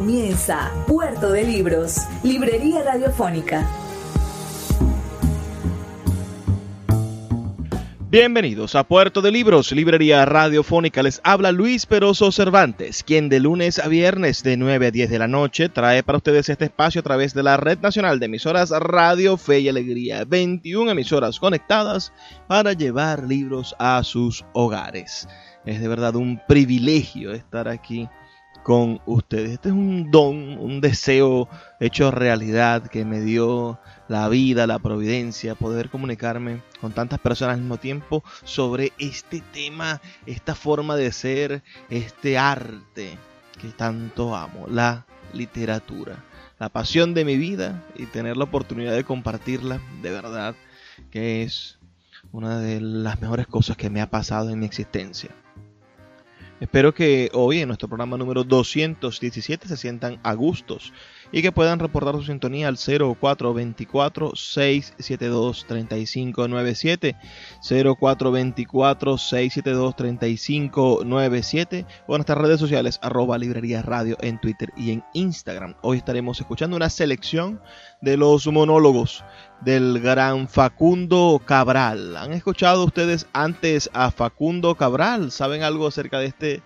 Comienza Puerto de Libros, Librería Radiofónica. Bienvenidos a Puerto de Libros, Librería Radiofónica. Les habla Luis Peroso Cervantes, quien de lunes a viernes de 9 a 10 de la noche trae para ustedes este espacio a través de la Red Nacional de Emisoras Radio Fe y Alegría. 21 emisoras conectadas para llevar libros a sus hogares. Es de verdad un privilegio estar aquí con ustedes. Este es un don, un deseo hecho realidad que me dio la vida, la providencia, poder comunicarme con tantas personas al mismo tiempo sobre este tema, esta forma de ser, este arte que tanto amo, la literatura. La pasión de mi vida y tener la oportunidad de compartirla, de verdad que es una de las mejores cosas que me ha pasado en mi existencia. Espero que hoy en nuestro programa número 217 se sientan a gustos y que puedan reportar su sintonía al 0424-672-3597, 0424-672-3597 o en nuestras redes sociales arroba librería radio en Twitter y en Instagram. Hoy estaremos escuchando una selección de los monólogos del gran Facundo Cabral. ¿Han escuchado ustedes antes a Facundo Cabral? ¿Saben algo acerca de este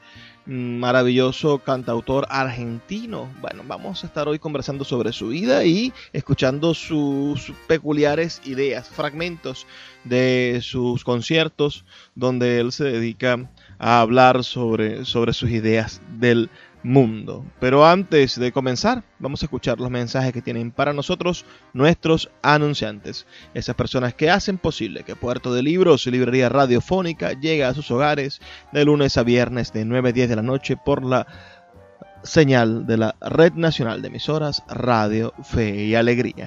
maravilloso cantautor argentino. Bueno, vamos a estar hoy conversando sobre su vida y escuchando sus peculiares ideas, fragmentos de sus conciertos donde él se dedica a hablar sobre, sobre sus ideas del mundo. Pero antes de comenzar, vamos a escuchar los mensajes que tienen para nosotros nuestros anunciantes, esas personas que hacen posible que Puerto de Libros Librería Radiofónica llegue a sus hogares de lunes a viernes de 9 a 10 de la noche por la señal de la Red Nacional de Emisoras Radio Fe y Alegría.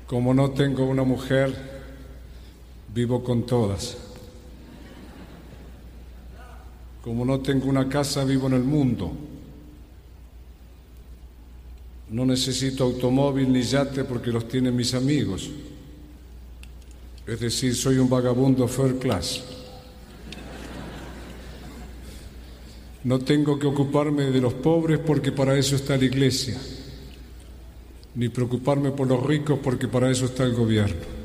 Como no tengo una mujer, vivo con todas. Como no tengo una casa, vivo en el mundo. No necesito automóvil ni yate porque los tienen mis amigos. Es decir, soy un vagabundo first class. No tengo que ocuparme de los pobres porque para eso está la iglesia. Ni preocuparme por los ricos porque para eso está el gobierno.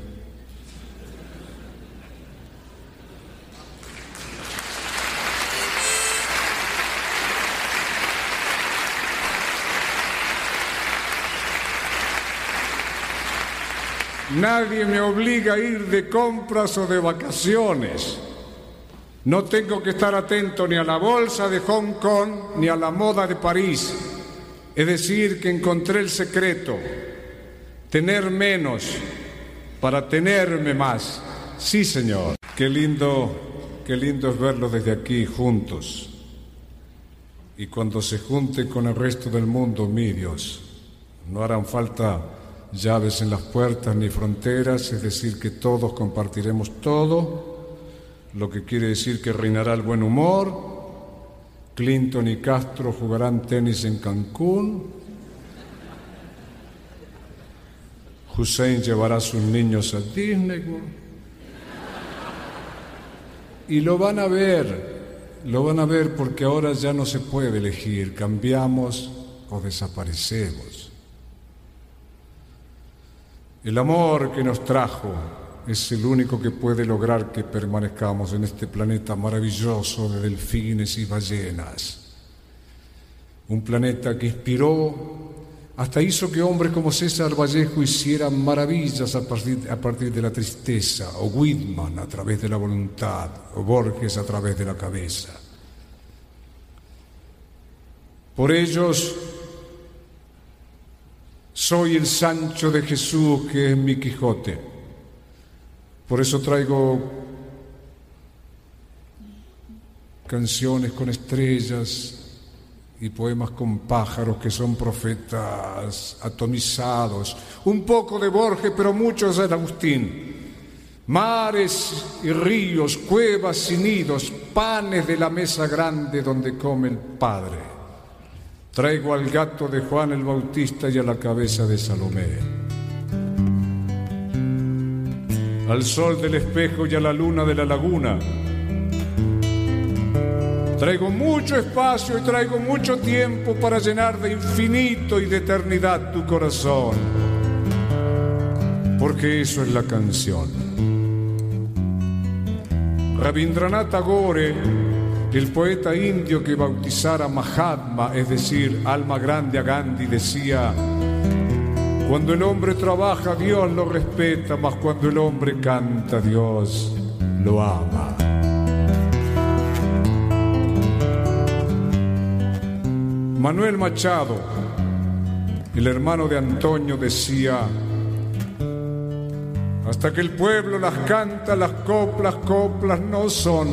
Nadie me obliga a ir de compras o de vacaciones. No tengo que estar atento ni a la bolsa de Hong Kong ni a la moda de París. Es decir, que encontré el secreto, tener menos para tenerme más. Sí, Señor. Qué lindo, qué lindo es verlo desde aquí juntos. Y cuando se junte con el resto del mundo, mi Dios, no harán falta llaves en las puertas ni fronteras, es decir, que todos compartiremos todo, lo que quiere decir que reinará el buen humor. Clinton y Castro jugarán tenis en Cancún. Hussein llevará a sus niños a Disney. Y lo van a ver, lo van a ver porque ahora ya no se puede elegir, cambiamos o desaparecemos. El amor que nos trajo es el único que puede lograr que permanezcamos en este planeta maravilloso de delfines y ballenas. Un planeta que inspiró, hasta hizo que hombres como César Vallejo hicieran maravillas a partir, a partir de la tristeza, o Whitman a través de la voluntad, o Borges a través de la cabeza. Por ellos soy el Sancho de Jesús que es mi Quijote. Por eso traigo canciones con estrellas y poemas con pájaros que son profetas atomizados. Un poco de Borges, pero muchos de Agustín. Mares y ríos, cuevas y nidos, panes de la mesa grande donde come el Padre. Traigo al gato de Juan el Bautista y a la cabeza de Salomé. Al sol del espejo y a la luna de la laguna. Traigo mucho espacio y traigo mucho tiempo para llenar de infinito y de eternidad tu corazón. Porque eso es la canción. Rabindranath Tagore el poeta indio que bautizara Mahatma, es decir, alma grande a Gandhi, decía, cuando el hombre trabaja, Dios lo respeta, mas cuando el hombre canta, Dios lo ama. Manuel Machado, el hermano de Antonio, decía, hasta que el pueblo las canta, las coplas, coplas no son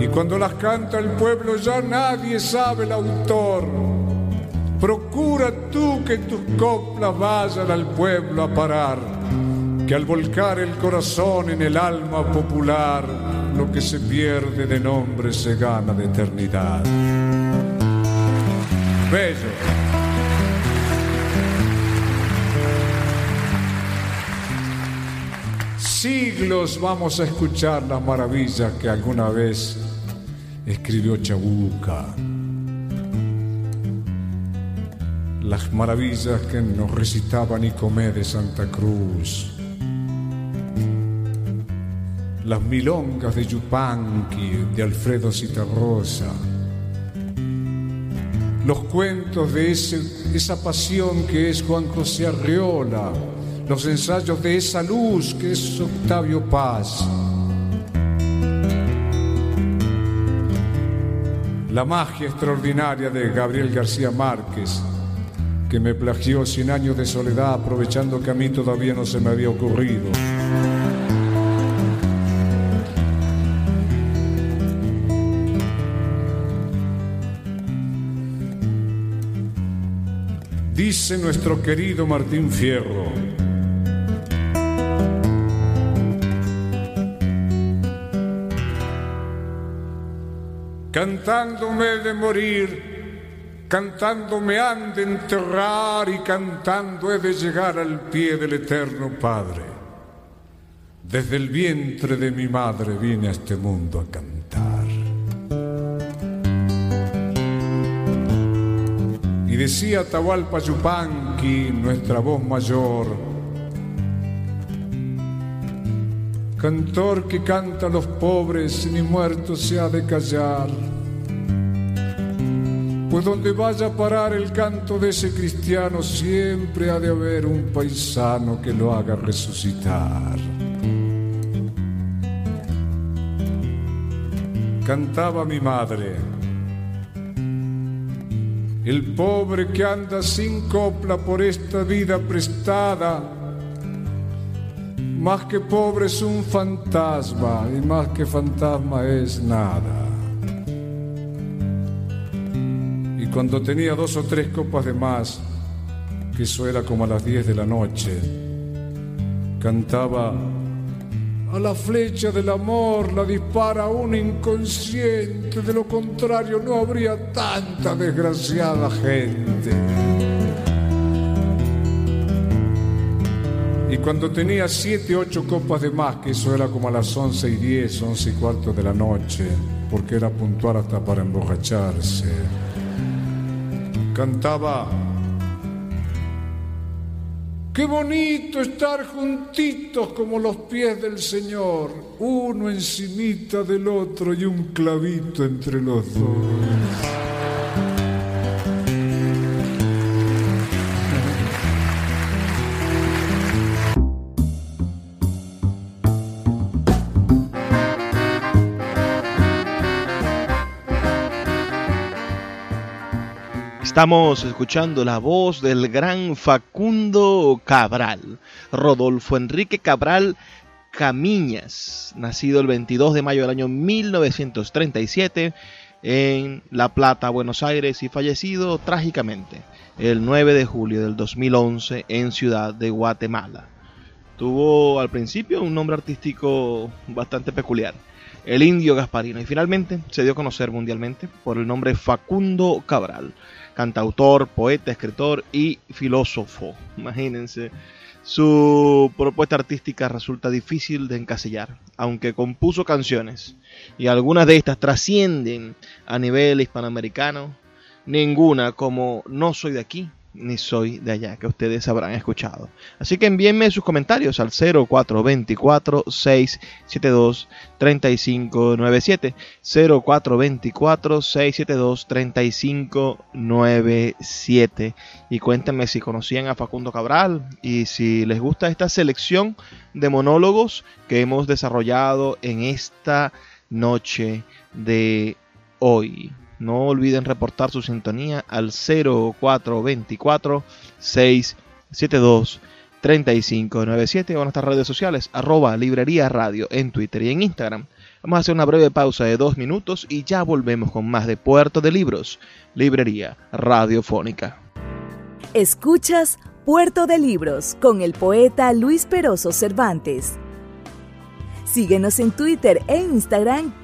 y cuando las canta el pueblo ya nadie sabe el autor. Procura tú que tus coplas vayan al pueblo a parar, que al volcar el corazón en el alma popular, lo que se pierde de nombre se gana de eternidad. Bello. Siglos vamos a escuchar las maravillas que alguna vez escribió Chabuca. Las maravillas que nos recitaba Nicomé de Santa Cruz. Las milongas de Yupanqui, de Alfredo Citarrosa. Los cuentos de esa pasión que es Juan José Arriola. Los ensayos de esa luz que es Octavio Paz La magia extraordinaria de Gabriel García Márquez, que me plagió Cien años de soledad aprovechando que a mí todavía no se me había ocurrido. Dice nuestro querido Martín Fierro, cantándome de morir, cantándome han de enterrar y cantando he de llegar al pie del eterno Padre. Desde el vientre de mi madre vine a este mundo a cantar. Y decía Tahualpa Yupanqui, nuestra voz mayor, cantor que canta a los pobres, ni muerto se ha de callar. Pues donde vaya a parar el canto de ese cristiano, siempre ha de haber un paisano que lo haga resucitar. Cantaba mi madre el pobre que anda sin copla por esta vida prestada, más que pobre es un fantasma y más que fantasma es nada. Cuando tenía dos o tres copas de más, que eso era como a las diez de la noche, cantaba a la flecha del amor la dispara un inconsciente, de lo contrario no habría tanta desgraciada gente. Y cuando tenía siete, ocho copas de más, que eso era como a las once y diez, once y cuarto de la noche, porque era puntual hasta para emborracharse, cantaba Qué bonito estar juntitos como los pies del Señor, uno encimita del otro y un clavito entre los dos. Estamos escuchando la voz del gran Facundo Cabral, Rodolfo Enrique Cabral Camiñas, nacido el 22 de mayo del año 1937 en La Plata, Buenos Aires, y fallecido trágicamente el 9 de julio del 2011 en Ciudad de Guatemala. Tuvo al principio un nombre artístico bastante peculiar, el Indio Gasparino, y finalmente se dio a conocer mundialmente por el nombre Facundo Cabral cantautor, poeta, escritor y filósofo. Imagínense. Su propuesta artística resulta difícil de encasillar, aunque compuso canciones y algunas de estas trascienden a nivel hispanoamericano, ninguna como No soy de aquí ni soy de allá, que ustedes habrán escuchado. Así que envíenme sus comentarios al 0424-672-3597. 0424-672-3597. Y cuéntenme si conocían a Facundo Cabral y si les gusta esta selección de monólogos que hemos desarrollado en esta noche de hoy. No olviden reportar su sintonía al 0424 672 3597 o en nuestras redes sociales, arroba librería radio en Twitter y en Instagram. Vamos a hacer una breve pausa de dos minutos y ya volvemos con más de Puerto de Libros, Librería Radiofónica. Escuchas Puerto de Libros con el poeta Luis Peroso Cervantes. Síguenos en Twitter e Instagram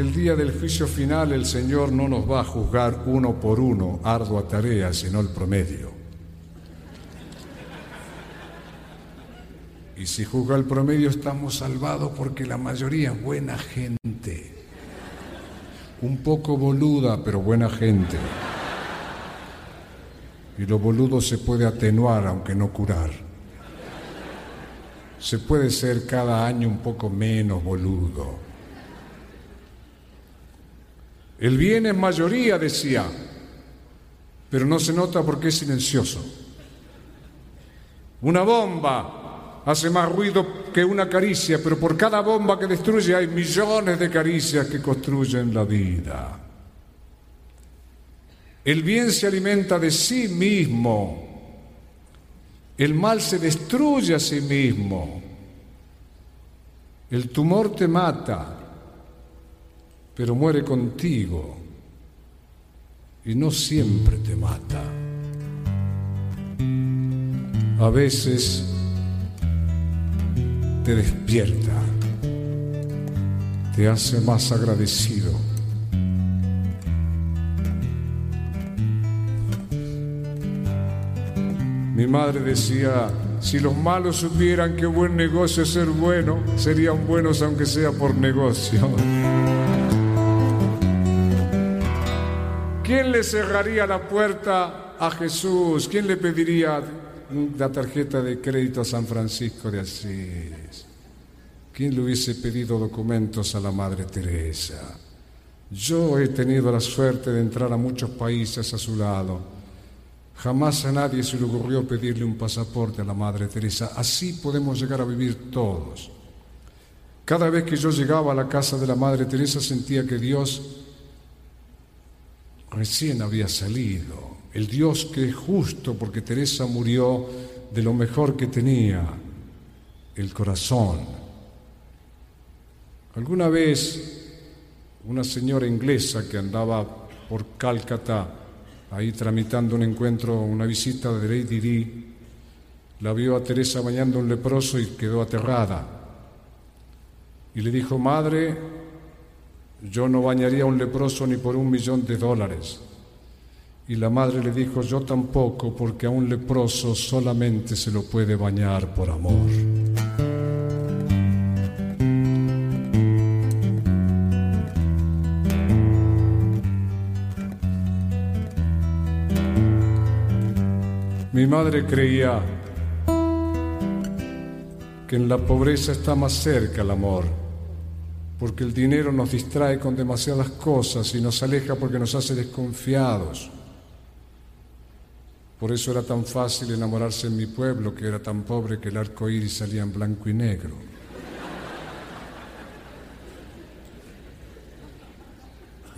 el día del juicio final el Señor no nos va a juzgar uno por uno, ardua tarea, sino el promedio. Y si juzga el promedio estamos salvados porque la mayoría es buena gente. Un poco boluda, pero buena gente. Y lo boludo se puede atenuar aunque no curar. Se puede ser cada año un poco menos boludo. El bien es mayoría, decía, pero no se nota porque es silencioso. Una bomba hace más ruido que una caricia, pero por cada bomba que destruye hay millones de caricias que construyen la vida. El bien se alimenta de sí mismo, el mal se destruye a sí mismo, el tumor te mata, pero muere contigo. y no siempre te mata. A veces te despierta, te hace más agradecido. Mi madre decía, si los malos supieran que buen negocio es ser bueno, serían buenos aunque sea por negocio. ¿Quién le cerraría la puerta a Jesús? ¿Quién le pediría la tarjeta de crédito a San Francisco de Asís? ¿Quién le hubiese pedido documentos a la Madre Teresa? Yo he tenido la suerte de entrar a muchos países a su lado Jamás a nadie se le ocurrió pedirle un pasaporte a la Madre Teresa. Así podemos llegar a vivir todos. Cada vez que yo llegaba a la casa de la Madre Teresa sentía que Dios recién había salido. El Dios que es justo porque Teresa murió de lo mejor que tenía, el corazón. Alguna vez una señora inglesa que andaba por Calcata ahí tramitando un encuentro, una visita de Lady Di, la vio a Teresa bañando un leproso y quedó aterrada. Y le dijo, madre, yo no bañaría a un leproso ni por un millón de dólares. Y la madre le dijo, yo tampoco, porque a un leproso solamente se lo puede bañar por amor. Mi madre creía que en la pobreza está más cerca el amor, porque el dinero nos distrae con demasiadas cosas y nos aleja porque nos hace desconfiados. Por eso era tan fácil enamorarse en mi pueblo, que era tan pobre que el arco iris salía en blanco y negro.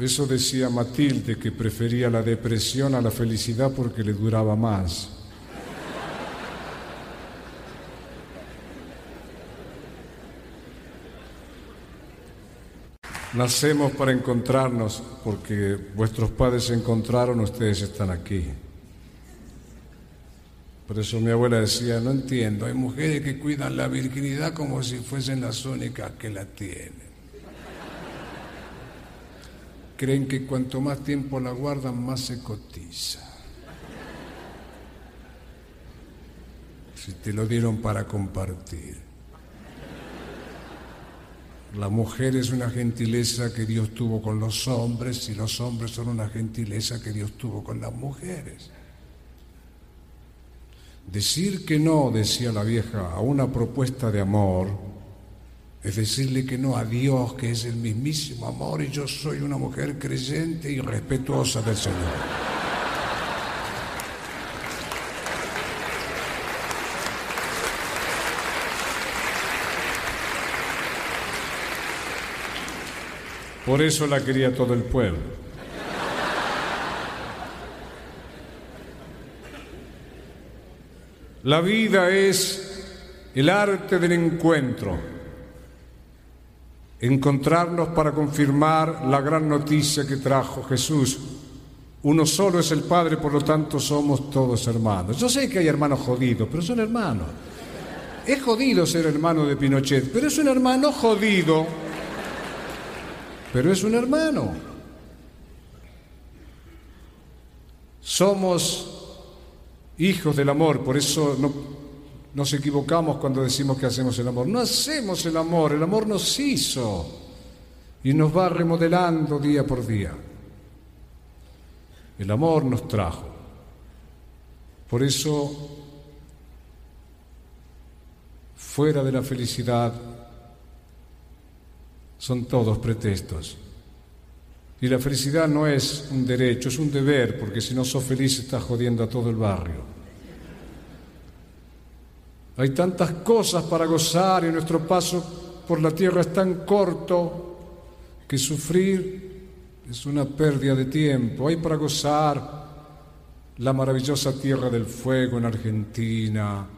Eso decía Matilde, que prefería la depresión a la felicidad porque le duraba más. Nacemos para encontrarnos porque vuestros padres se encontraron, ustedes están aquí. Por eso mi abuela decía, no entiendo, hay mujeres que cuidan la virginidad como si fuesen las únicas que la tienen. Creen que cuanto más tiempo la guardan, más se cotiza. Si te lo dieron para compartir. La mujer es una gentileza que Dios tuvo con los hombres y los hombres son una gentileza que Dios tuvo con las mujeres. Decir que no, decía la vieja, a una propuesta de amor, es decirle que no a Dios, que es el mismísimo amor, y yo soy una mujer creyente y respetuosa del Señor. Por eso la quería todo el pueblo. La vida es el arte del encuentro, encontrarnos para confirmar la gran noticia que trajo Jesús. Uno solo es el Padre, por lo tanto somos todos hermanos. Yo sé que hay hermanos jodidos, pero son hermanos. Es jodido ser hermano de Pinochet, pero es un hermano jodido pero es un hermano. Somos hijos del amor, por eso no, nos equivocamos cuando decimos que hacemos el amor. No hacemos el amor, el amor nos hizo y nos va remodelando día por día. El amor nos trajo. Por eso, fuera de la felicidad, son todos pretextos. Y la felicidad no es un derecho, es un deber, porque si no sos feliz estás jodiendo a todo el barrio. Hay tantas cosas para gozar y nuestro paso por la tierra es tan corto que sufrir es una pérdida de tiempo. Hay para gozar la maravillosa tierra del fuego en Argentina,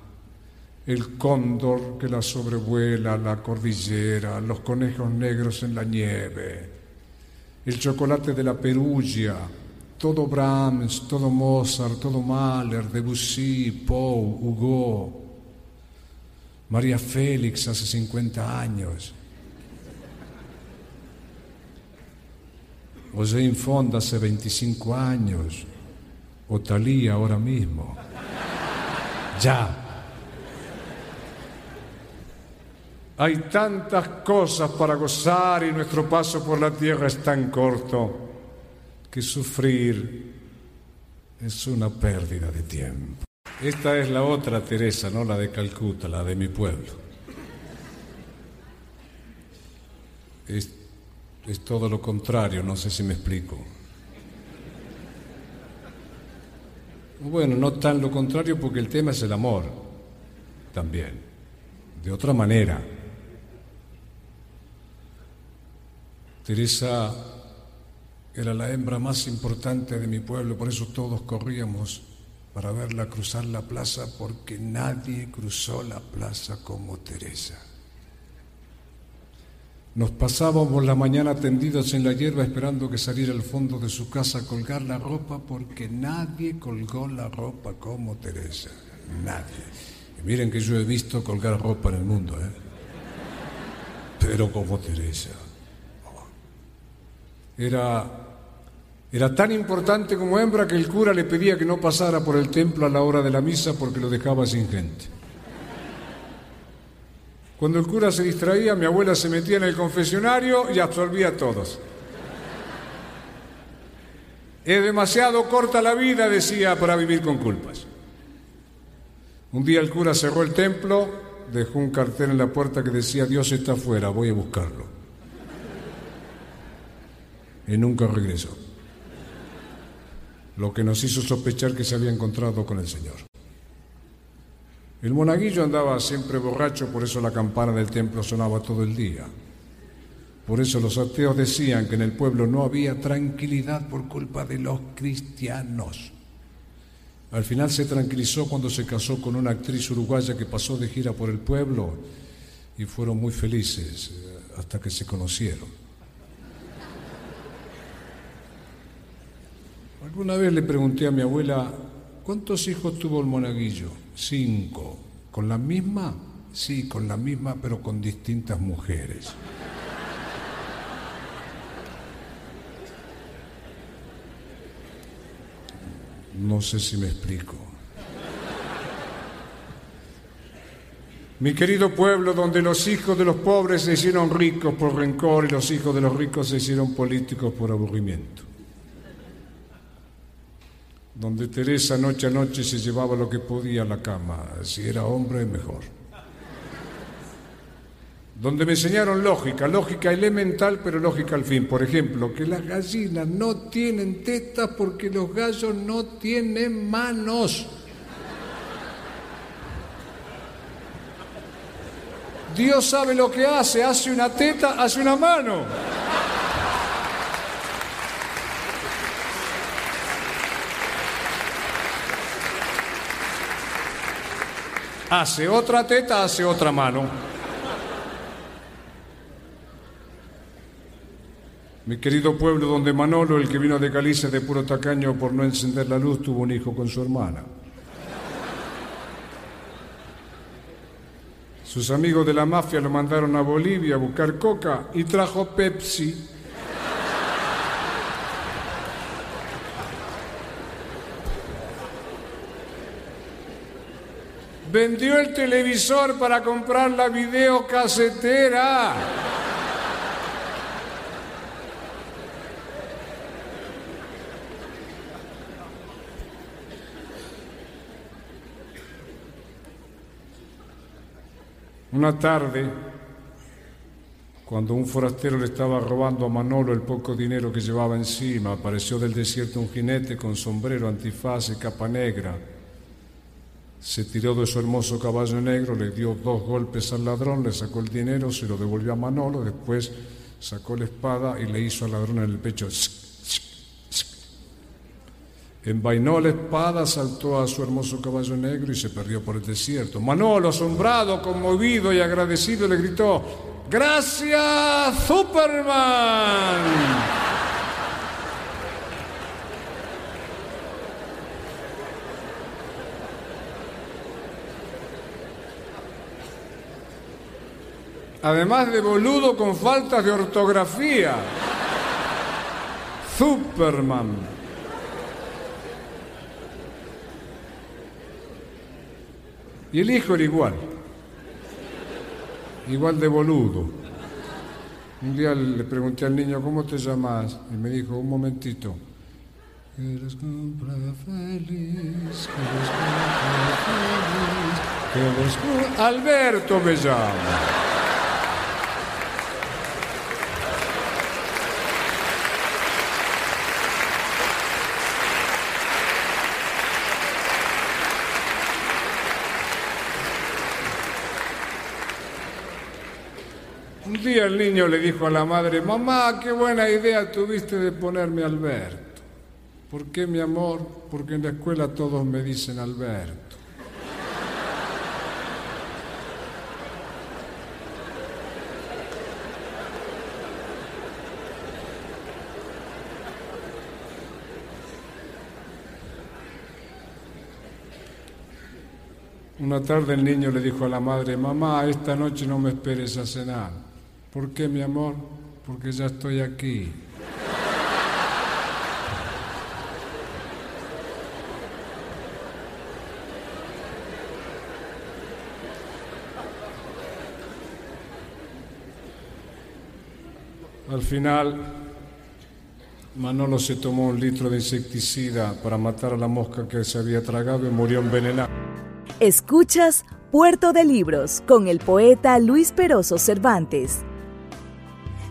el cóndor que la sobrevuela, la cordillera, los conejos negros en la nieve, el chocolate de la Perugia, todo Brahms, todo Mozart, todo Mahler, Debussy, Poe, Hugo, María Félix hace 50 años, Jane Fonda hace 25 años, o Talía ahora mismo. Ya. Hay tantas cosas para gozar y nuestro paso por la tierra es tan corto que sufrir es una pérdida de tiempo. Esta es la otra Teresa, no la de Calcuta, la de mi pueblo. Es, es todo lo contrario, no sé si me explico. Bueno, no tan lo contrario porque el tema es el amor, también, de otra manera. Teresa era la hembra más importante de mi pueblo, por eso todos corríamos para verla cruzar la plaza, porque nadie cruzó la plaza como Teresa. Nos pasábamos la mañana tendidos en la hierba esperando que saliera al fondo de su casa a colgar la ropa, porque nadie colgó la ropa como Teresa. Nadie. Y miren que yo he visto colgar ropa en el mundo, ¿eh? Pero como Teresa. Era, era tan importante como hembra que el cura le pedía que no pasara por el templo a la hora de la misa porque lo dejaba sin gente. Cuando el cura se distraía, mi abuela se metía en el confesionario y absorbía a todos. Es demasiado corta la vida, decía, para vivir con culpas. Un día el cura cerró el templo, dejó un cartel en la puerta que decía, Dios está afuera, voy a buscarlo y nunca regresó. Lo que nos hizo sospechar que se había encontrado con el Señor. El monaguillo andaba siempre borracho, por eso la campana del templo sonaba todo el día. Por eso los ateos decían que en el pueblo no había tranquilidad por culpa de los cristianos. Al final se tranquilizó cuando se casó con una actriz uruguaya que pasó de gira por el pueblo y fueron muy felices eh, hasta que se conocieron. Alguna vez le pregunté a mi abuela, ¿cuántos hijos tuvo el monaguillo? Cinco. ¿Con la misma? Sí, con la misma, pero con distintas mujeres. No sé si me explico. Mi querido pueblo, donde los hijos de los pobres se hicieron ricos por rencor y los hijos de los ricos se hicieron políticos por aburrimiento donde Teresa noche a noche se llevaba lo que podía a la cama, si era hombre mejor. Donde me enseñaron lógica, lógica elemental, pero lógica al fin. Por ejemplo, que las gallinas no tienen tetas porque los gallos no tienen manos. Dios sabe lo que hace, hace una teta, hace una mano. Hace otra teta, hace otra mano. Mi querido pueblo donde Manolo, el que vino de Galicia de puro tacaño por no encender la luz, tuvo un hijo con su hermana. Sus amigos de la mafia lo mandaron a Bolivia a buscar coca y trajo Pepsi. Vendió el televisor para comprar la videocasetera. Una tarde, cuando un forastero le estaba robando a Manolo el poco dinero que llevaba encima, apareció del desierto un jinete con sombrero, antifaz y capa negra se tiró de su hermoso caballo negro, le dio dos golpes al ladrón, le sacó el dinero, se lo devolvió a Manolo, después sacó la espada y le hizo al ladrón en el pecho. Envainó la espada, saltó a su hermoso caballo negro y se perdió por el desierto. Manolo, asombrado, conmovido y agradecido, le gritó, Gracias, Superman. Además de boludo con faltas de ortografía. Superman. Y el hijo era igual. Igual de boludo. Un día le pregunté al niño, ¿cómo te llamas? Y me dijo, un momentito. feliz, Alberto me llama. Un día el niño le dijo a la madre, mamá, qué buena idea tuviste de ponerme Alberto. ¿Por qué, mi amor? Porque en la escuela todos me dicen Alberto. Una tarde el niño le dijo a la madre, mamá, esta noche no me esperes a cenar. ¿Por qué, mi amor? Porque ya estoy aquí. Al final, Manolo se tomó un litro de insecticida para matar a la mosca que se había tragado y murió envenenado. Escuchas Puerto de Libros con el poeta Luis Peroso Cervantes.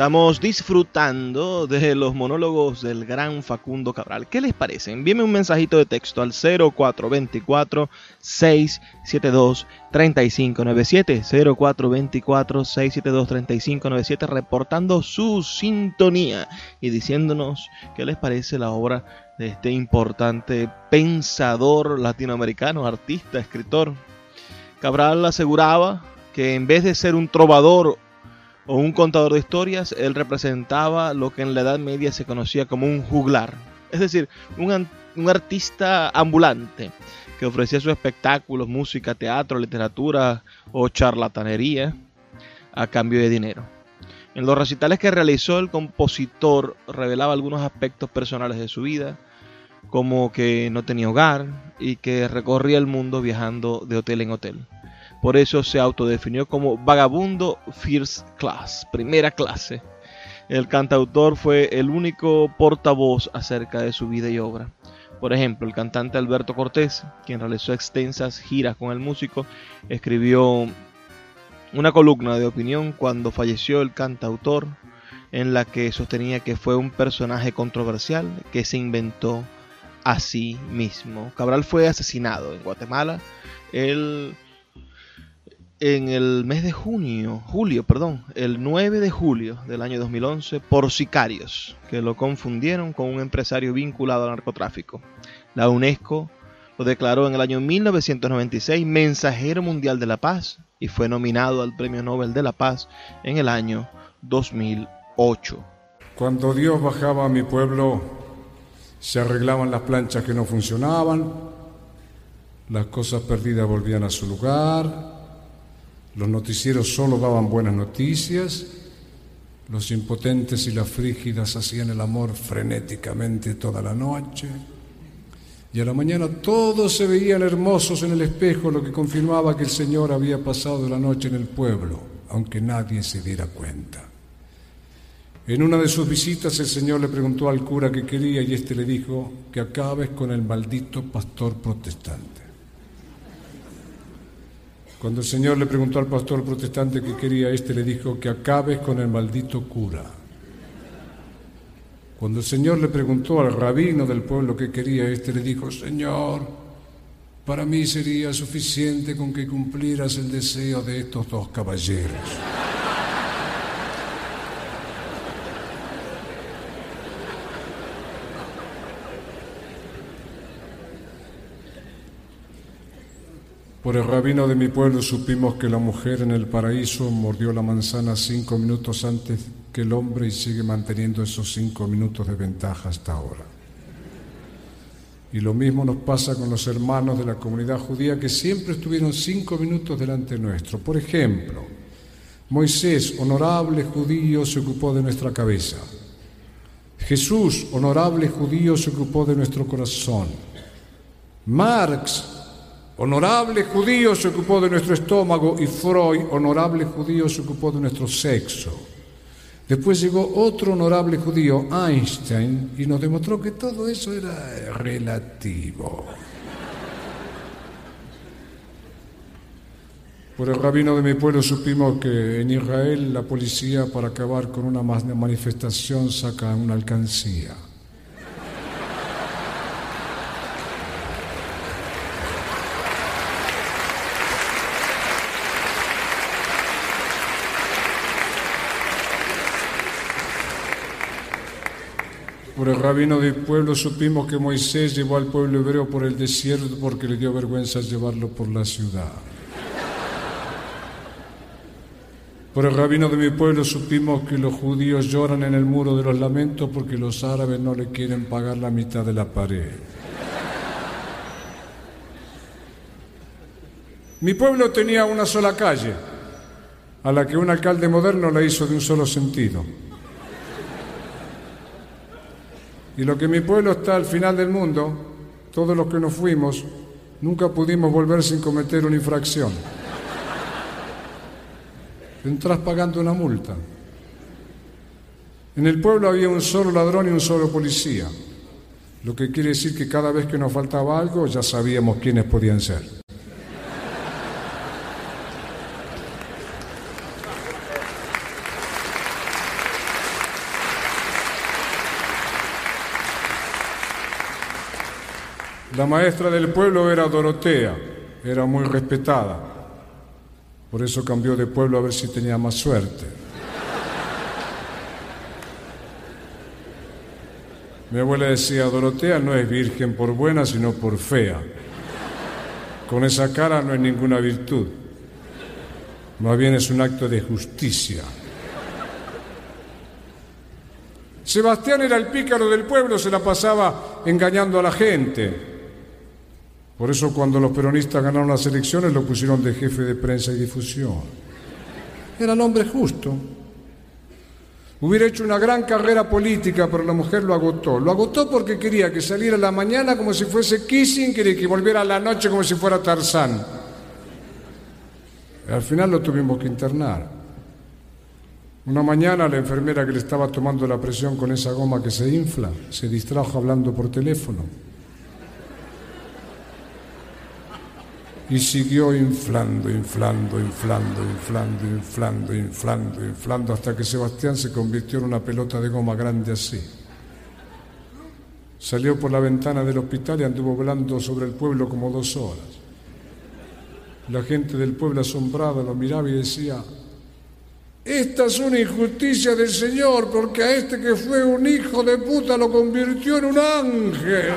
Estamos disfrutando de los monólogos del gran Facundo Cabral. ¿Qué les parece? Envíenme un mensajito de texto al 0424-672-3597. 0424-672-3597 reportando su sintonía y diciéndonos qué les parece la obra de este importante pensador latinoamericano, artista, escritor. Cabral aseguraba que en vez de ser un trovador o un contador de historias, él representaba lo que en la Edad Media se conocía como un juglar, es decir, un, un artista ambulante que ofrecía sus espectáculos, música, teatro, literatura o charlatanería a cambio de dinero. En los recitales que realizó el compositor revelaba algunos aspectos personales de su vida, como que no tenía hogar y que recorría el mundo viajando de hotel en hotel. Por eso se autodefinió como vagabundo first class, primera clase. El cantautor fue el único portavoz acerca de su vida y obra. Por ejemplo, el cantante Alberto Cortés, quien realizó extensas giras con el músico, escribió una columna de opinión cuando falleció el cantautor en la que sostenía que fue un personaje controversial que se inventó a sí mismo. Cabral fue asesinado en Guatemala. En el mes de junio, julio, perdón, el 9 de julio del año 2011 por sicarios que lo confundieron con un empresario vinculado al narcotráfico. La UNESCO lo declaró en el año 1996 mensajero mundial de la paz y fue nominado al Premio Nobel de la Paz en el año 2008. Cuando Dios bajaba a mi pueblo, se arreglaban las planchas que no funcionaban, las cosas perdidas volvían a su lugar, los noticieros solo daban buenas noticias, los impotentes y las frígidas hacían el amor frenéticamente toda la noche. Y a la mañana todos se veían hermosos en el espejo, lo que confirmaba que el Señor había pasado la noche en el pueblo, aunque nadie se diera cuenta. En una de sus visitas el Señor le preguntó al cura qué quería y éste le dijo que acabes con el maldito pastor protestante. Cuando el Señor le preguntó al pastor protestante qué quería, este le dijo que acabes con el maldito cura. Cuando el Señor le preguntó al rabino del pueblo qué quería, este le dijo, Señor, para mí sería suficiente con que cumplieras el deseo de estos dos caballeros. Por el rabino de mi pueblo supimos que la mujer en el paraíso mordió la manzana cinco minutos antes que el hombre y sigue manteniendo esos cinco minutos de ventaja hasta ahora. Y lo mismo nos pasa con los hermanos de la comunidad judía que siempre estuvieron cinco minutos delante nuestro. Por ejemplo, Moisés, honorable judío, se ocupó de nuestra cabeza. Jesús, honorable judío, se ocupó de nuestro corazón. Marx, honorable judío, se ocupó de nuestro estómago y Freud, honorable judío, se ocupó de nuestro sexo. Después llegó otro honorable judío, Einstein, y nos demostró que todo eso era relativo. Por el rabino de mi pueblo supimos que en Israel la policía para acabar con una manifestación saca una alcancía. Por el rabino del pueblo supimos que Moisés llevó al pueblo hebreo por el desierto porque le dio vergüenza llevarlo por la ciudad. Por el rabino de mi pueblo supimos que los judíos lloran en el muro de los lamentos porque los árabes no le quieren pagar la mitad de la pared. Mi pueblo tenía una sola calle, a la que un alcalde moderno la hizo de un solo sentido. Y lo que mi pueblo está al final del mundo, todos los que nos fuimos, nunca pudimos volver sin cometer una infracción entras pagando una multa. En el pueblo había un solo ladrón y un solo policía, lo que quiere decir que cada vez que nos faltaba algo ya sabíamos quiénes podían ser. La maestra del pueblo era Dorotea, era muy respetada. Por eso cambió de pueblo a ver si tenía más suerte. Mi abuela decía, Dorotea no es virgen por buena, sino por fea. Con esa cara no es ninguna virtud. Más bien es un acto de justicia. Sebastián era el pícaro del pueblo, se la pasaba engañando a la gente. Por eso cuando los peronistas ganaron las elecciones lo pusieron de jefe de prensa y difusión. Era el hombre justo. Hubiera hecho una gran carrera política, pero la mujer lo agotó. Lo agotó porque quería que saliera a la mañana como si fuese Kissinger y que volviera a la noche como si fuera Tarzán. al final lo tuvimos que internar. Una mañana la enfermera que le estaba tomando la presión con esa goma que se infla se distrajo hablando por teléfono. Y siguió inflando, inflando, inflando, inflando, inflando, inflando, inflando, hasta que Sebastián se convirtió en una pelota de goma grande así. Salió por la ventana del hospital y anduvo volando sobre el pueblo como dos horas. La gente del pueblo asombrada lo miraba y decía, esta es una injusticia del Señor, porque a este que fue un hijo de puta lo convirtió en un ángel.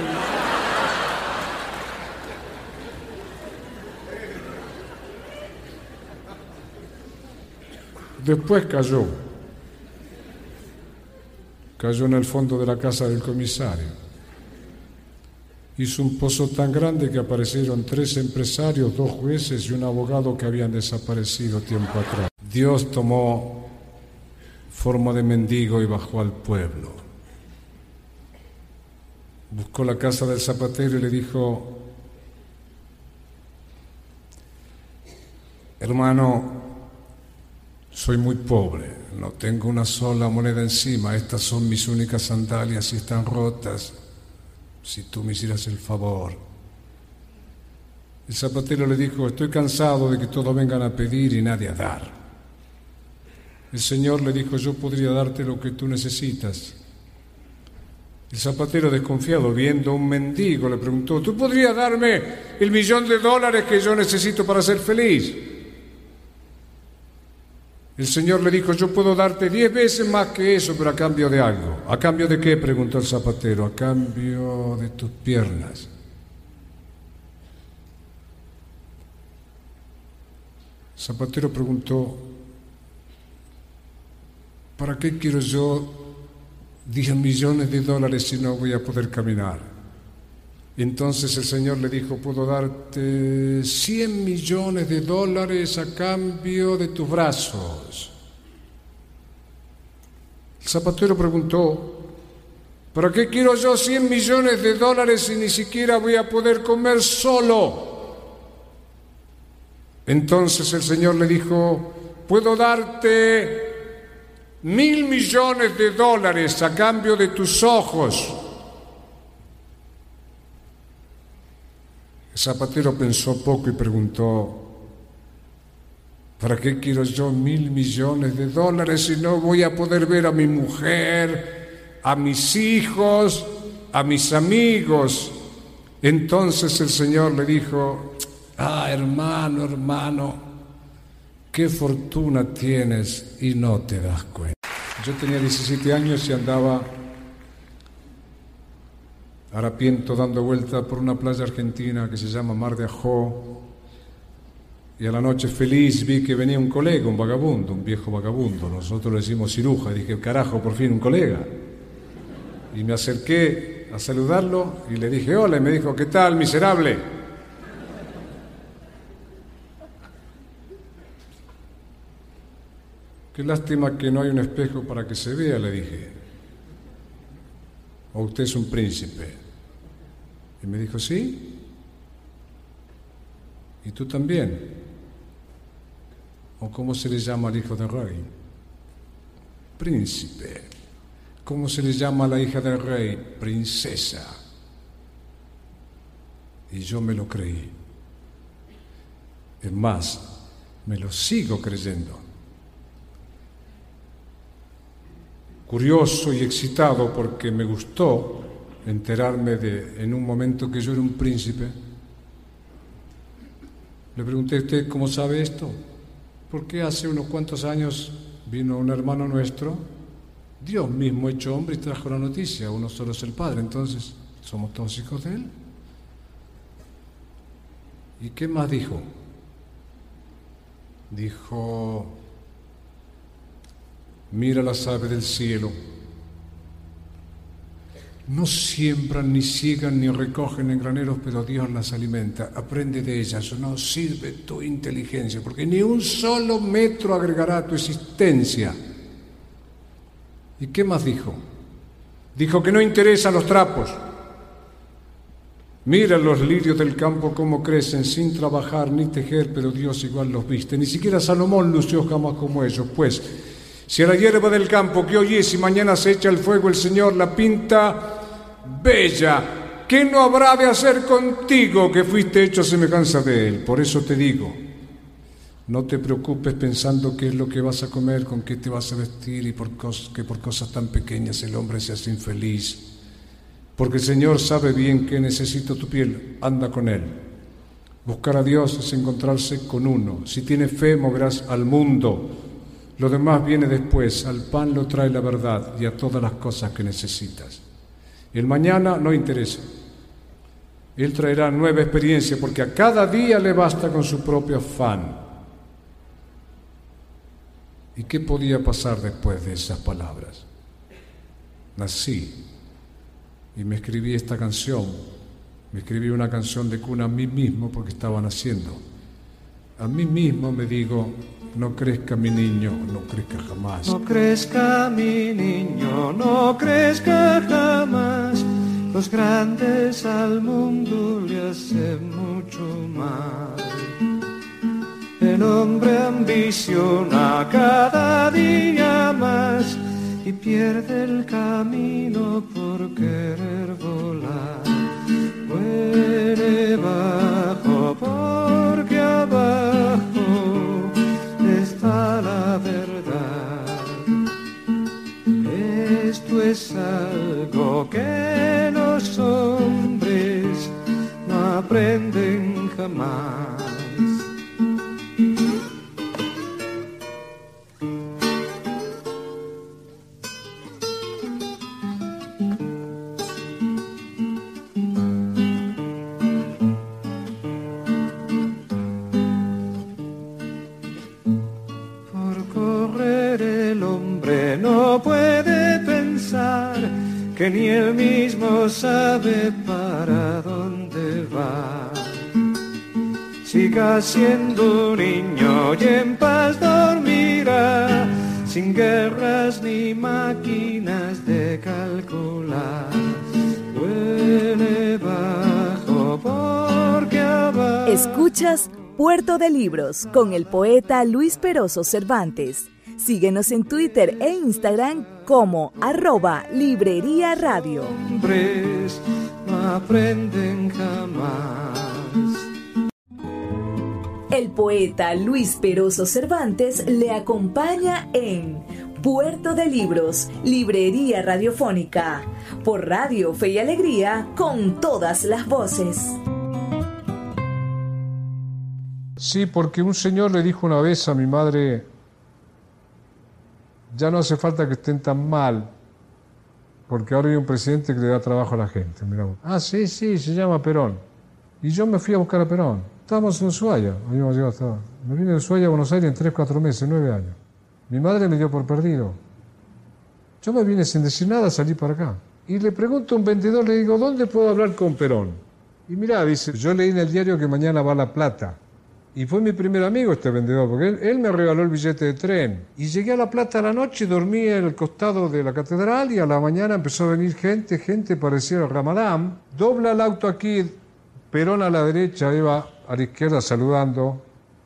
Después cayó. Cayó en el fondo de la casa del comisario. Hizo un pozo tan grande que aparecieron tres empresarios, dos jueces y un abogado que habían desaparecido tiempo atrás. Dios tomó forma de mendigo y bajó al pueblo. Buscó la casa del zapatero y le dijo, hermano, soy muy pobre, no tengo una sola moneda encima, estas son mis únicas sandalias y están rotas. Si tú me hicieras el favor. El zapatero le dijo, estoy cansado de que todos vengan a pedir y nadie a dar. El Señor le dijo, yo podría darte lo que tú necesitas. El zapatero desconfiado, viendo a un mendigo, le preguntó, ¿tú podrías darme el millón de dólares que yo necesito para ser feliz? El Señor le dijo, yo puedo darte diez veces más que eso, pero a cambio de algo. ¿A cambio de qué? preguntó el zapatero. A cambio de tus piernas. Zapatero preguntó, ¿para qué quiero yo 10 millones de dólares si no voy a poder caminar? Entonces el Señor le dijo, puedo darte 100 millones de dólares a cambio de tus brazos. El zapatero preguntó, ¿para qué quiero yo 100 millones de dólares si ni siquiera voy a poder comer solo? Entonces el Señor le dijo, puedo darte mil millones de dólares a cambio de tus ojos. El zapatero pensó poco y preguntó, ¿para qué quiero yo mil millones de dólares si no voy a poder ver a mi mujer, a mis hijos, a mis amigos? Entonces el Señor le dijo, Ah, hermano, hermano, qué fortuna tienes y no te das cuenta. Yo tenía 17 años y andaba harapiento dando vuelta por una playa argentina que se llama Mar de Ajó. Y a la noche feliz vi que venía un colega, un vagabundo, un viejo vagabundo. Nosotros le decimos ciruja. Dije, carajo, por fin un colega. Y me acerqué a saludarlo y le dije, hola. Y me dijo, ¿qué tal, miserable? Qué lástima que no hay un espejo para que se vea, le dije. ¿O usted es un príncipe? Y me dijo, sí. ¿Y tú también? ¿O cómo se le llama al hijo del rey? Príncipe. ¿Cómo se le llama a la hija del rey? Princesa. Y yo me lo creí. Es más, me lo sigo creyendo. curioso y excitado porque me gustó enterarme de, en un momento que yo era un príncipe. Le pregunté a usted cómo sabe esto, porque hace unos cuantos años vino un hermano nuestro, Dios mismo hecho hombre y trajo la noticia, uno solo es el Padre, entonces somos todos hijos de Él. ¿Y qué más dijo? Dijo, Mira las aves del cielo. No siembran, ni ciegan, ni recogen en graneros, pero Dios las alimenta. Aprende de ellas, no sirve tu inteligencia, porque ni un solo metro agregará tu existencia. ¿Y qué más dijo? Dijo que no interesan los trapos. Mira los lirios del campo cómo crecen sin trabajar ni tejer, pero Dios igual los viste. Ni siquiera Salomón lució jamás como ellos, pues si a la hierba del campo que hoy es y mañana se echa el fuego el Señor la pinta bella, ¿qué no habrá de hacer contigo que fuiste hecho a semejanza de Él? Por eso te digo, no te preocupes pensando qué es lo que vas a comer, con qué te vas a vestir y por que por cosas tan pequeñas el hombre se hace infeliz. Porque el Señor sabe bien que necesita tu piel, anda con Él. Buscar a Dios es encontrarse con uno. Si tienes fe, moverás al mundo. Lo demás viene después, al pan lo trae la verdad y a todas las cosas que necesitas. El mañana no interesa. Él traerá nueva experiencia porque a cada día le basta con su propio afán. ¿Y qué podía pasar después de esas palabras? Nací y me escribí esta canción. Me escribí una canción de cuna a mí mismo porque estaba naciendo. A mí mismo me digo, no crezca mi niño, no crezca jamás. No crezca mi niño, no crezca jamás. Los grandes al mundo le hacen mucho mal. El hombre ambiciona cada día más y pierde el camino por querer volar. Muere bajo porque abajo que los hombres no aprenden jamás. Que ni él mismo sabe para dónde va. Siga siendo niño y en paz dormirá, sin guerras ni máquinas de calcular. Huele bajo porque abajo. Escuchas Puerto de Libros con el poeta Luis Peroso Cervantes. Síguenos en Twitter e Instagram como arroba Librería Radio. Hombres no aprenden jamás. El poeta Luis Peroso Cervantes le acompaña en Puerto de Libros, Librería Radiofónica, por Radio Fe y Alegría, con todas las voces. Sí, porque un señor le dijo una vez a mi madre, ya no hace falta que estén tan mal, porque ahora hay un presidente que le da trabajo a la gente. Mirá. Ah, sí, sí, se llama Perón. Y yo me fui a buscar a Perón. Estábamos en Ushuaia, habíamos llegado hasta... Me vine de Ushuaia a Buenos Aires en 3, 4 meses, 9 años. Mi madre me dio por perdido. Yo me vine sin decir nada, salí para acá. Y le pregunto a un vendedor, le digo, ¿dónde puedo hablar con Perón? Y mirá, dice, yo leí en el diario que mañana va La Plata. Y fue mi primer amigo este vendedor, porque él, me regaló el billete de tren. Y llegué a La Plata a la noche, dormí en el costado de la catedral y a la mañana empezó a venir gente, gente parecía el Ramadán. Dobla el auto aquí, Perón a la derecha, Eva a la izquierda saludando.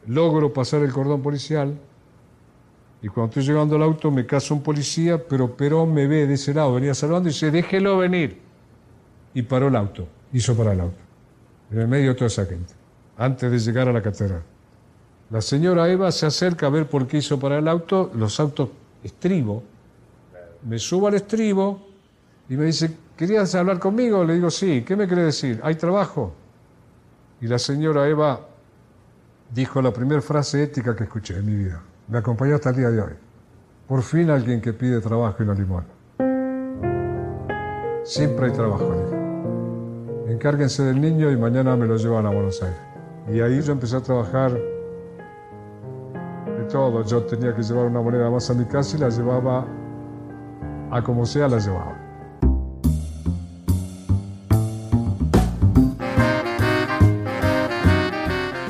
Logro pasar el cordón policial. Y cuando estoy llegando al auto me casa un policía, pero Perón me ve de ese lado, venía saludando y dice, déjelo venir. Y paró el auto, hizo parar el auto. En el medio de toda esa gente antes de llegar a la catedral. La señora Eva se acerca a ver por qué hizo parar el auto, los autos estribo. Me subo al estribo y me dice, ¿querías hablar conmigo? Le digo, sí, ¿qué me quiere decir? ¿Hay trabajo? Y la señora Eva dijo la primera frase ética que escuché en mi vida. Me acompañó hasta el día de hoy. Por fin alguien que pide trabajo y no limón. Siempre hay trabajo, dijo. Encárguense del niño y mañana me lo llevan a Buenos Aires. Y ahí yo empecé a trabajar de todo. Yo tenía que llevar una moneda más a mi casa y la llevaba a como sea, la llevaba.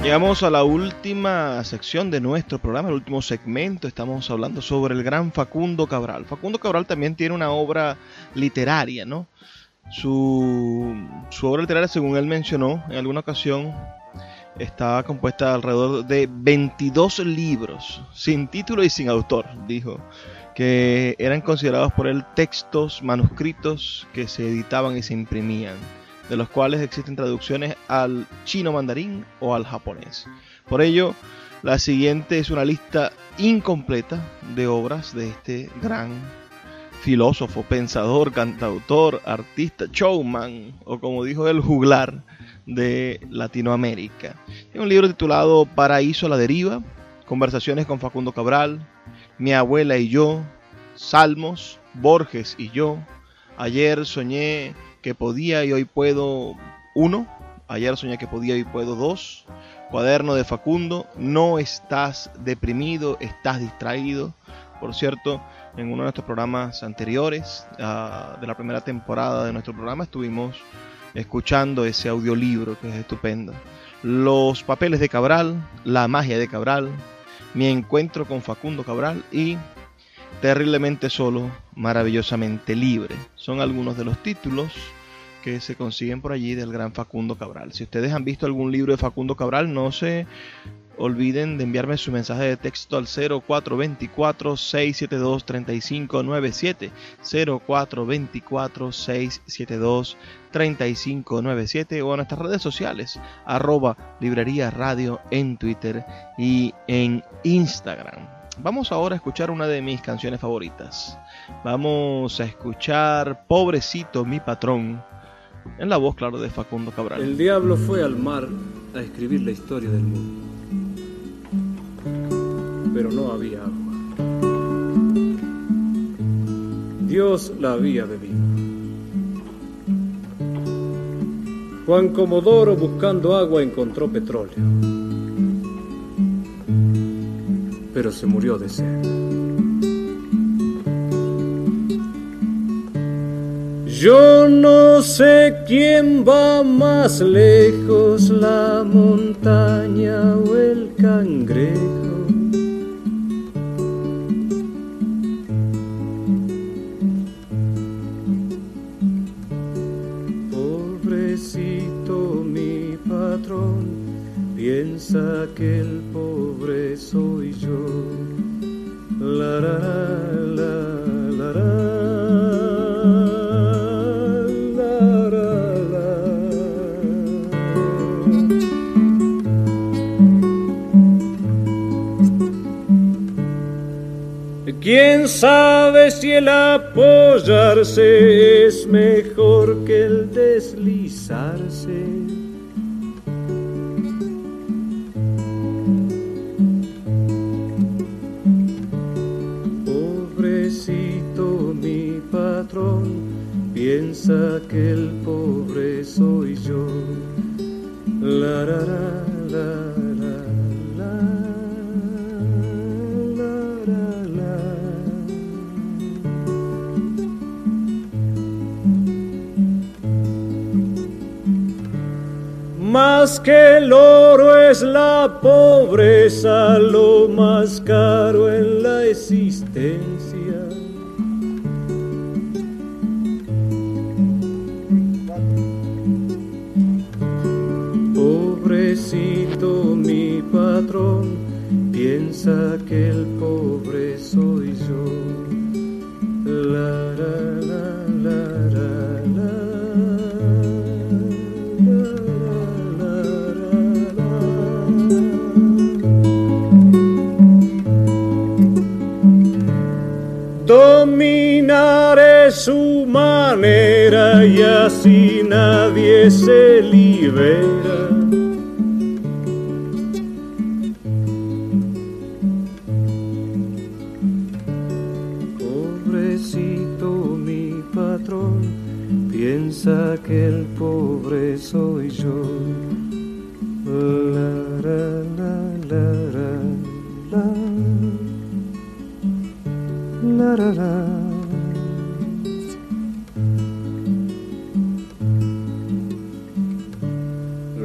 Llegamos a la última sección de nuestro programa, el último segmento. Estamos hablando sobre el gran Facundo Cabral. Facundo Cabral también tiene una obra literaria, ¿no? Su, su obra literaria, según él mencionó en alguna ocasión, estaba compuesta alrededor de 22 libros, sin título y sin autor, dijo, que eran considerados por él textos manuscritos que se editaban y se imprimían, de los cuales existen traducciones al chino mandarín o al japonés. Por ello, la siguiente es una lista incompleta de obras de este gran filósofo, pensador, cantautor, artista, showman, o como dijo el juglar de Latinoamérica. Es un libro titulado Paraíso a la deriva, conversaciones con Facundo Cabral, Mi abuela y yo, Salmos, Borges y yo, Ayer soñé que podía y hoy puedo uno, Ayer soñé que podía y hoy puedo dos, Cuaderno de Facundo, No estás deprimido, estás distraído. Por cierto, en uno de nuestros programas anteriores, uh, de la primera temporada de nuestro programa, estuvimos escuchando ese audiolibro que es estupendo. Los papeles de Cabral, La magia de Cabral, Mi encuentro con Facundo Cabral y Terriblemente solo, maravillosamente libre. Son algunos de los títulos que se consiguen por allí del gran Facundo Cabral. Si ustedes han visto algún libro de Facundo Cabral, no se olviden de enviarme su mensaje de texto al 0424-672-3597. 0424-672-3597 o a nuestras redes sociales, arroba librería radio en Twitter y en Instagram. Vamos ahora a escuchar una de mis canciones favoritas. Vamos a escuchar Pobrecito mi patrón, en la voz, claro, de Facundo Cabral. El diablo fue al mar a escribir la historia del mundo pero no había agua. Dios la había bebido. Juan Comodoro buscando agua encontró petróleo, pero se murió de sed. Yo no sé quién va más lejos, la montaña o el cangrejo. Piensa que el pobre soy yo. La, la, la, la, ¿Quién sabe si el apoyarse es mejor que el deslizarse? Piensa que el pobre soy yo. La, la, la, Más que el oro es la pobreza, lo más caro en la existencia. Piensa que el pobre soy yo. La, su manera y así nadie se libera.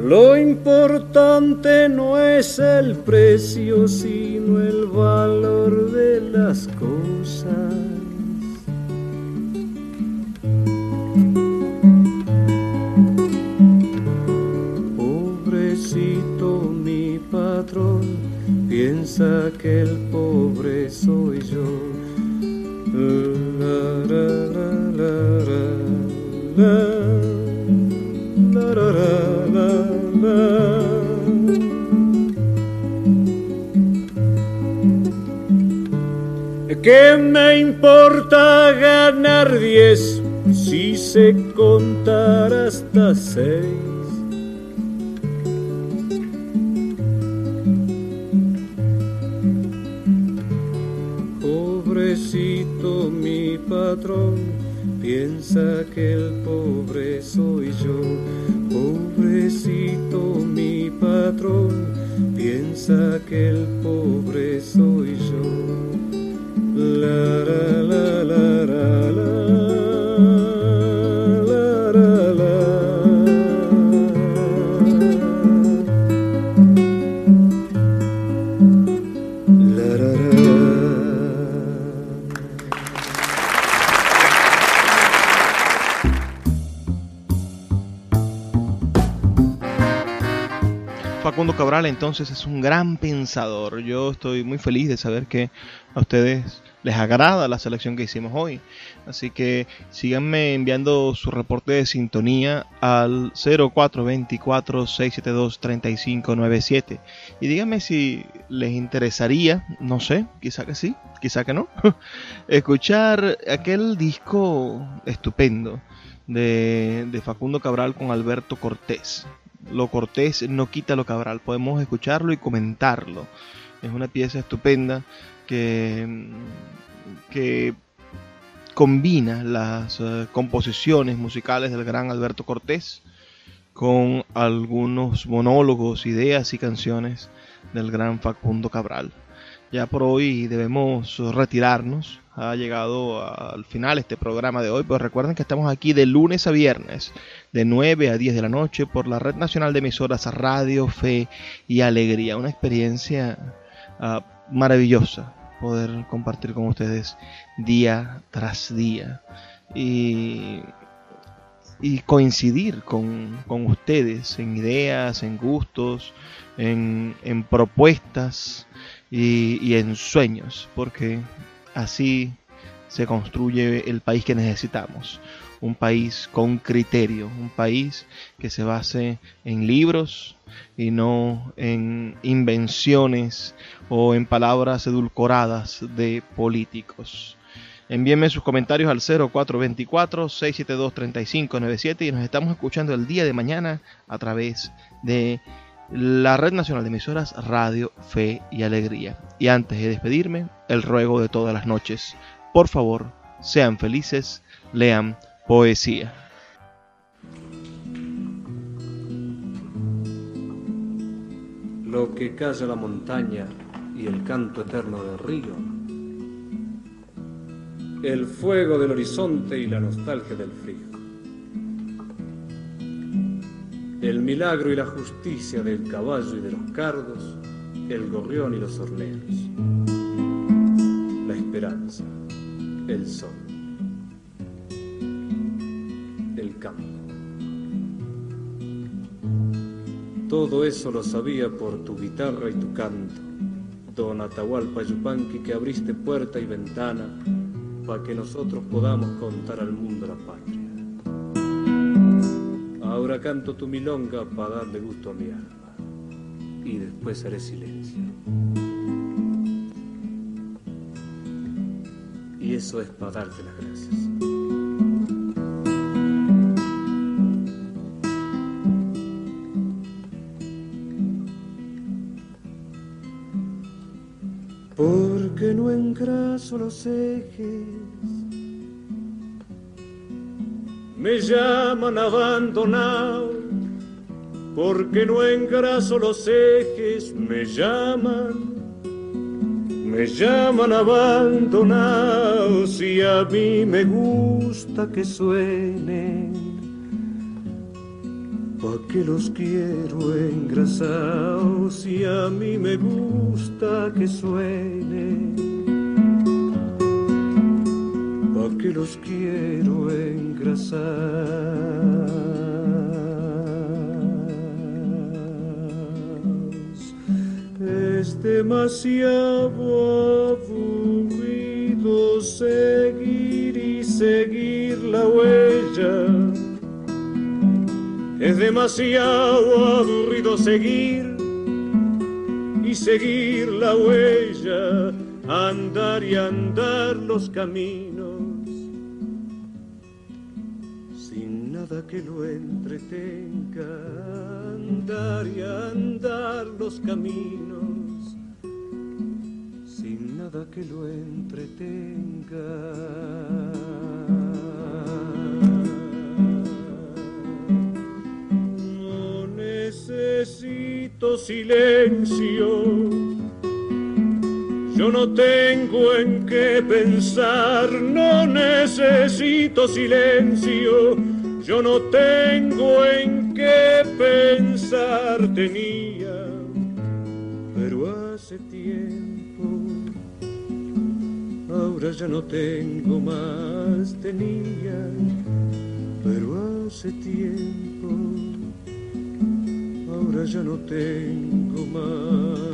Lo importante no es el precio, sino el valor de las cosas. Pobrecito mi patrón, piensa que el pobre soy ¿Qué me importa ganar diez si se contar hasta seis? Pobrecito mi patrón, piensa que el pobre soy yo. Pobrecito mi patrón, piensa que el pobre soy yo. Facundo Cabral entonces es un gran pensador. Yo estoy muy feliz de saber que a ustedes les agrada la selección que hicimos hoy. Así que síganme enviando su reporte de sintonía al 0424-672-3597 y díganme si les interesaría, no sé, quizá que sí, quizá que no, escuchar aquel disco estupendo de, de Facundo Cabral con Alberto Cortés lo cortés no quita lo cabral. Podemos escucharlo y comentarlo. Es una pieza estupenda que, combina las eh, composiciones musicales del gran Alberto Cortés con algunos monólogos, ideas y canciones del gran Facundo Cabral. Ya por hoy debemos retirarnos ha llegado al final este programa de hoy, pues recuerden que estamos aquí de lunes a viernes, de 9 a 10 de la noche, por la Red Nacional de Emisoras Radio, Fe y Alegría. Una experiencia uh, maravillosa poder compartir con ustedes día tras día y, y coincidir con, con, ustedes en ideas, en gustos, en, en propuestas y, y en sueños, porque así se construye el país que necesitamos. Un país con criterio, un país que se base en libros y no en invenciones o en palabras edulcoradas de políticos. Envíenme sus comentarios al 0424-672-3597 y nos estamos escuchando el día de mañana a través de la Red Nacional de Emisoras Radio, Fe y Alegría. Y antes de despedirme, el ruego de todas las noches, por favor, sean felices, lean poesía. Lo que calla la montaña y el canto eterno del río, el fuego del horizonte y la nostalgia del frío. El milagro y la justicia del caballo y de los cardos, el gorrión y los horneros, la esperanza, el sol, el campo. Todo eso lo sabía por tu guitarra y tu canto, don Atahualpa Yupanqui, que abriste puerta y ventana para que nosotros podamos contar al mundo la patria. Ahora canto tu milonga para darle gusto a mi alma y después haré silencio. Y eso es para darte las gracias. Los ejes. Me llaman abandonado, porque no engraso los ejes, me llaman, me llaman abandonado, si a mí me gusta que suenen, ¿pa' que los quiero engrasados? Si a mí me gusta que suenen que los quiero engrasar. Es demasiado aburrido seguir y seguir la huella. Es demasiado aburrido seguir y seguir la huella, andar y andar los caminos que lo entretenga, andar y andar los caminos, sin nada que lo entretenga. No necesito silencio. Yo no tengo en qué pensar, no necesito silencio yo no tengo en qué pensar, tenía, pero hace tiempo, ahora ya no tengo más, tenía, pero hace tiempo, ahora ya no tengo más.